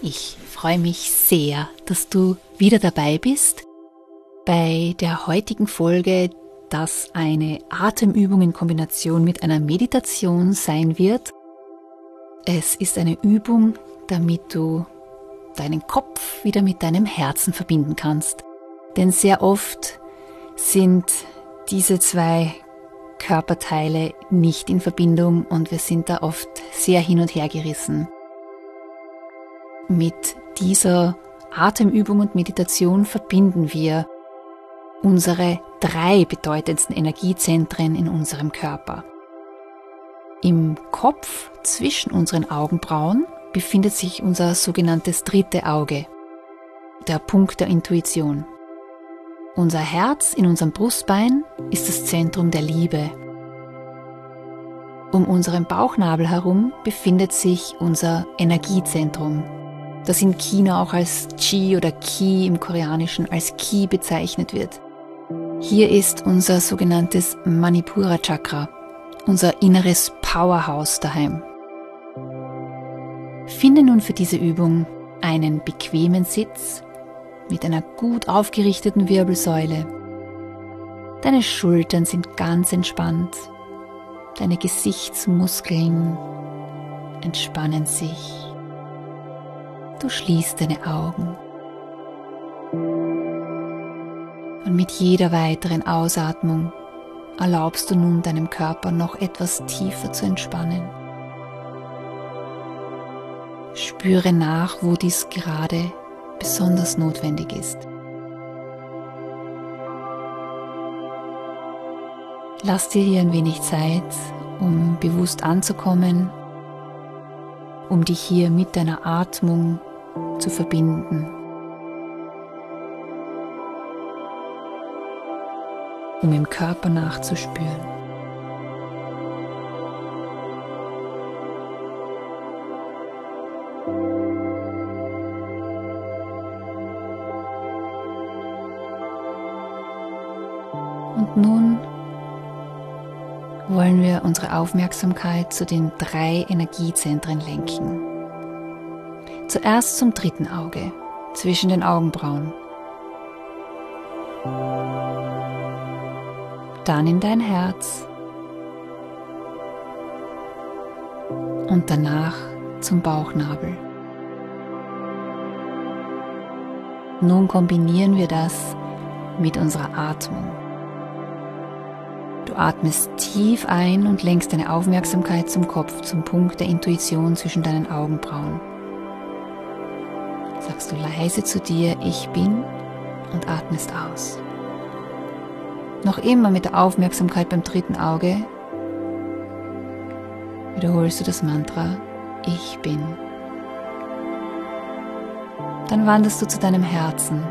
Ich freue mich sehr, dass du wieder dabei bist bei der heutigen Folge, das eine Atemübung in Kombination mit einer Meditation sein wird. Es ist eine Übung, damit du deinen Kopf wieder mit deinem Herzen verbinden kannst. Denn sehr oft sind diese zwei Körperteile nicht in Verbindung und wir sind da oft sehr hin und her gerissen. Mit dieser Atemübung und Meditation verbinden wir unsere drei bedeutendsten Energiezentren in unserem Körper. Im Kopf zwischen unseren Augenbrauen befindet sich unser sogenanntes dritte Auge, der Punkt der Intuition. Unser Herz in unserem Brustbein ist das Zentrum der Liebe. Um unseren Bauchnabel herum befindet sich unser Energiezentrum, das in China auch als Chi oder Ki im Koreanischen als Ki bezeichnet wird. Hier ist unser sogenanntes Manipura Chakra, unser inneres Powerhouse daheim. Finde nun für diese Übung einen bequemen Sitz mit einer gut aufgerichteten Wirbelsäule. Deine Schultern sind ganz entspannt. Deine Gesichtsmuskeln entspannen sich. Du schließt deine Augen. Und mit jeder weiteren Ausatmung erlaubst du nun deinem Körper noch etwas tiefer zu entspannen. Spüre nach, wo dies gerade besonders notwendig ist. Lass dir hier ein wenig Zeit, um bewusst anzukommen, um dich hier mit deiner Atmung zu verbinden. um im Körper nachzuspüren. Und nun wollen wir unsere Aufmerksamkeit zu den drei Energiezentren lenken. Zuerst zum dritten Auge, zwischen den Augenbrauen. Dann in dein Herz und danach zum Bauchnabel. Nun kombinieren wir das mit unserer Atmung. Du atmest tief ein und lenkst deine Aufmerksamkeit zum Kopf, zum Punkt der Intuition zwischen deinen Augenbrauen. Sagst du leise zu dir, ich bin und atmest aus. Noch immer mit der Aufmerksamkeit beim dritten Auge wiederholst du das Mantra, ich bin. Dann wanderst du zu deinem Herzen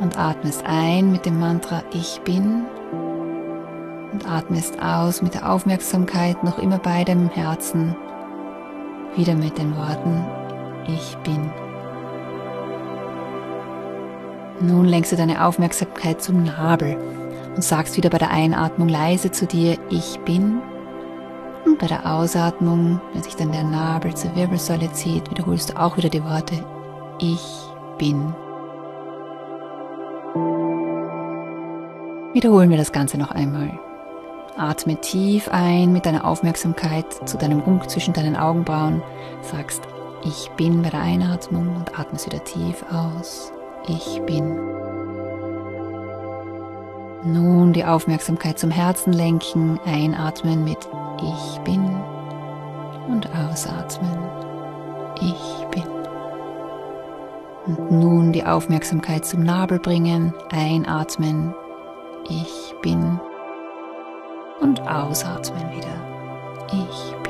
und atmest ein mit dem Mantra Ich bin und atmest aus mit der Aufmerksamkeit noch immer bei deinem Herzen, wieder mit den Worten Ich bin. Nun lenkst du deine Aufmerksamkeit zum Nabel und sagst wieder bei der Einatmung leise zu dir Ich bin und bei der Ausatmung, wenn sich dann der Nabel zur Wirbelsäule zieht, wiederholst du auch wieder die Worte Ich bin. Wiederholen wir das Ganze noch einmal. Atme tief ein mit deiner Aufmerksamkeit zu deinem Punkt zwischen deinen Augenbrauen. Sagst Ich bin bei der Einatmung und atmest wieder tief aus. Ich bin. Nun die Aufmerksamkeit zum Herzen lenken, einatmen mit Ich bin und ausatmen. Ich bin. Und nun die Aufmerksamkeit zum Nabel bringen, einatmen. Ich bin. Und ausatmen wieder. Ich bin.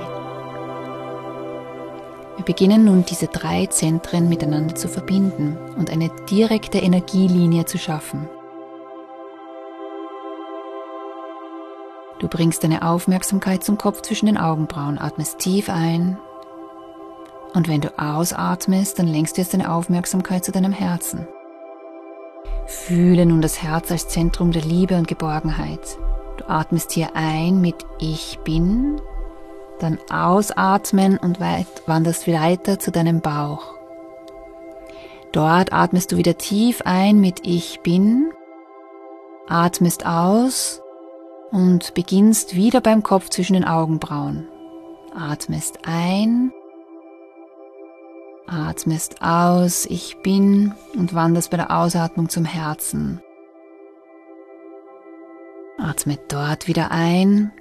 Beginnen nun diese drei Zentren miteinander zu verbinden und eine direkte Energielinie zu schaffen. Du bringst deine Aufmerksamkeit zum Kopf zwischen den Augenbrauen, atmest tief ein und wenn du ausatmest, dann lenkst du jetzt deine Aufmerksamkeit zu deinem Herzen. Fühle nun das Herz als Zentrum der Liebe und Geborgenheit. Du atmest hier ein mit Ich bin, dann ausatmen und wanderst weiter zu deinem Bauch. Dort atmest du wieder tief ein mit Ich bin, atmest aus und beginnst wieder beim Kopf zwischen den Augenbrauen. Atmest ein, atmest aus, ich bin und wanderst bei der Ausatmung zum Herzen. Atme dort wieder ein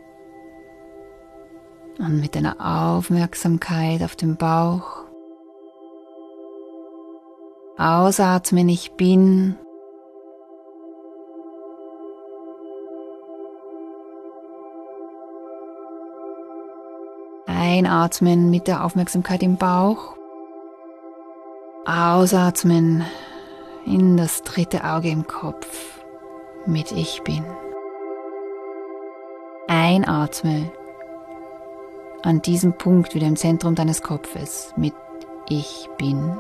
und mit deiner Aufmerksamkeit auf dem Bauch. Ausatmen, ich bin Einatmen mit der Aufmerksamkeit im Bauch. Ausatmen in das dritte Auge im Kopf mit Ich bin. Einatme an diesem Punkt wieder im Zentrum deines Kopfes mit Ich bin.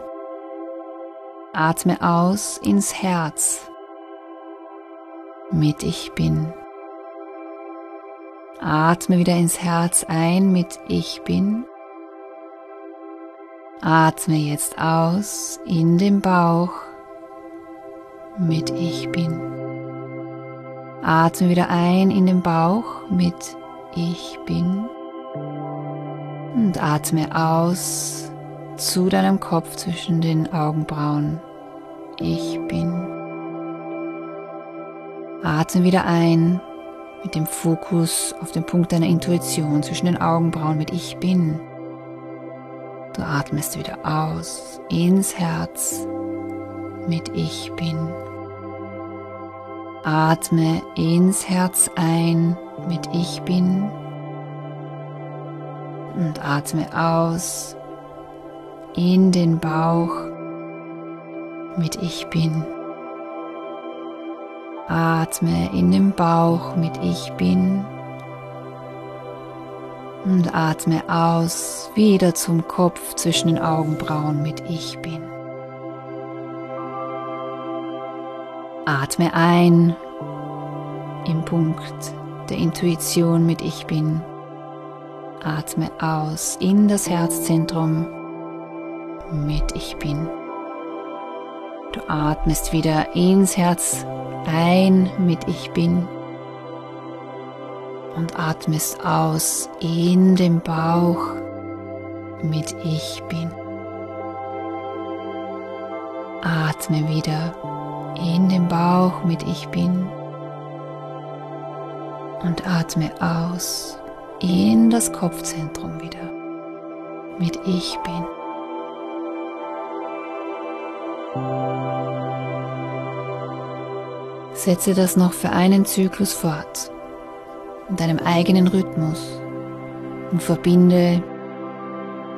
Atme aus ins Herz mit Ich bin. Atme wieder ins Herz ein mit Ich bin. Atme jetzt aus in den Bauch mit Ich bin. Atme wieder ein in den Bauch mit Ich bin. Und atme aus zu deinem Kopf zwischen den Augenbrauen. Ich bin. Atme wieder ein mit dem Fokus auf den Punkt deiner Intuition zwischen den Augenbrauen mit Ich bin. Du atmest wieder aus ins Herz mit Ich bin. Atme ins Herz ein mit Ich bin und atme aus in den Bauch mit Ich bin. Atme in den Bauch mit Ich bin und atme aus wieder zum Kopf zwischen den Augenbrauen mit Ich bin. Atme ein im Punkt der Intuition mit Ich bin. Atme aus in das Herzzentrum mit Ich bin. Du atmest wieder ins Herz ein mit Ich bin und atmest aus in den Bauch mit Ich bin. Atme wieder in den Bauch mit Ich bin und atme aus in das Kopfzentrum wieder. Mit Ich bin. Setze das noch für einen Zyklus fort, in deinem eigenen Rhythmus. Und verbinde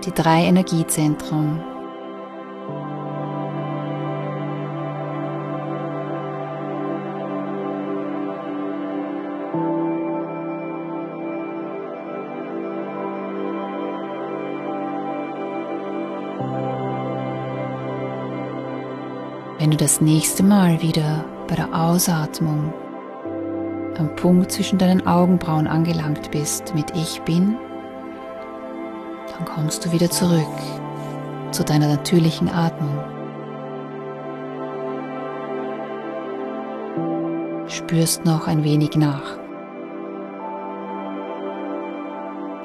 die drei Energiezentren Wenn du das nächste Mal wieder bei der Ausatmung am Punkt zwischen deinen Augenbrauen angelangt bist mit Ich bin, dann kommst du wieder zurück zu deiner natürlichen Atmung. Spürst noch ein wenig nach.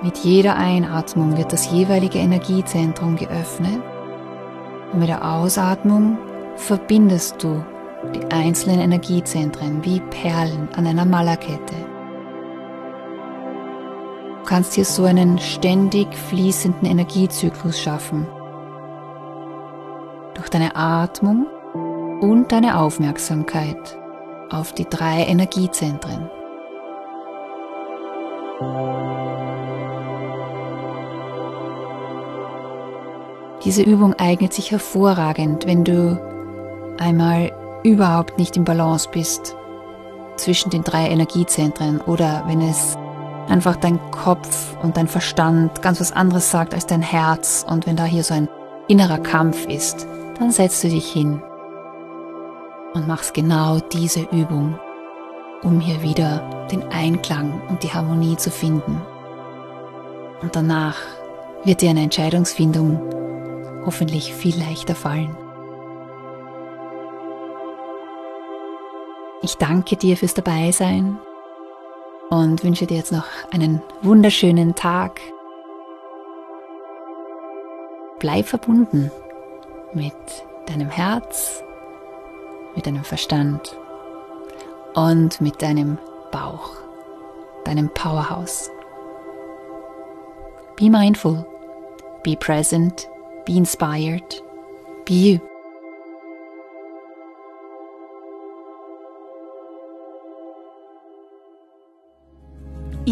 Mit jeder Einatmung wird das jeweilige Energiezentrum geöffnet und mit der Ausatmung verbindest du die einzelnen Energiezentren wie Perlen an einer Malerkette. Du kannst hier so einen ständig fließenden Energiezyklus schaffen. Durch deine Atmung und deine Aufmerksamkeit auf die drei Energiezentren. Diese Übung eignet sich hervorragend, wenn du einmal überhaupt nicht im Balance bist zwischen den drei Energiezentren oder wenn es einfach dein Kopf und dein Verstand ganz was anderes sagt als dein Herz und wenn da hier so ein innerer Kampf ist, dann setzt du dich hin und machst genau diese Übung, um hier wieder den Einklang und die Harmonie zu finden. Und danach wird dir eine Entscheidungsfindung hoffentlich viel leichter fallen. Ich danke dir fürs Dabeisein und wünsche dir jetzt noch einen wunderschönen Tag. Bleib verbunden mit deinem Herz, mit deinem Verstand und mit deinem Bauch, deinem Powerhouse. Be mindful, be present Be inspired. Be you.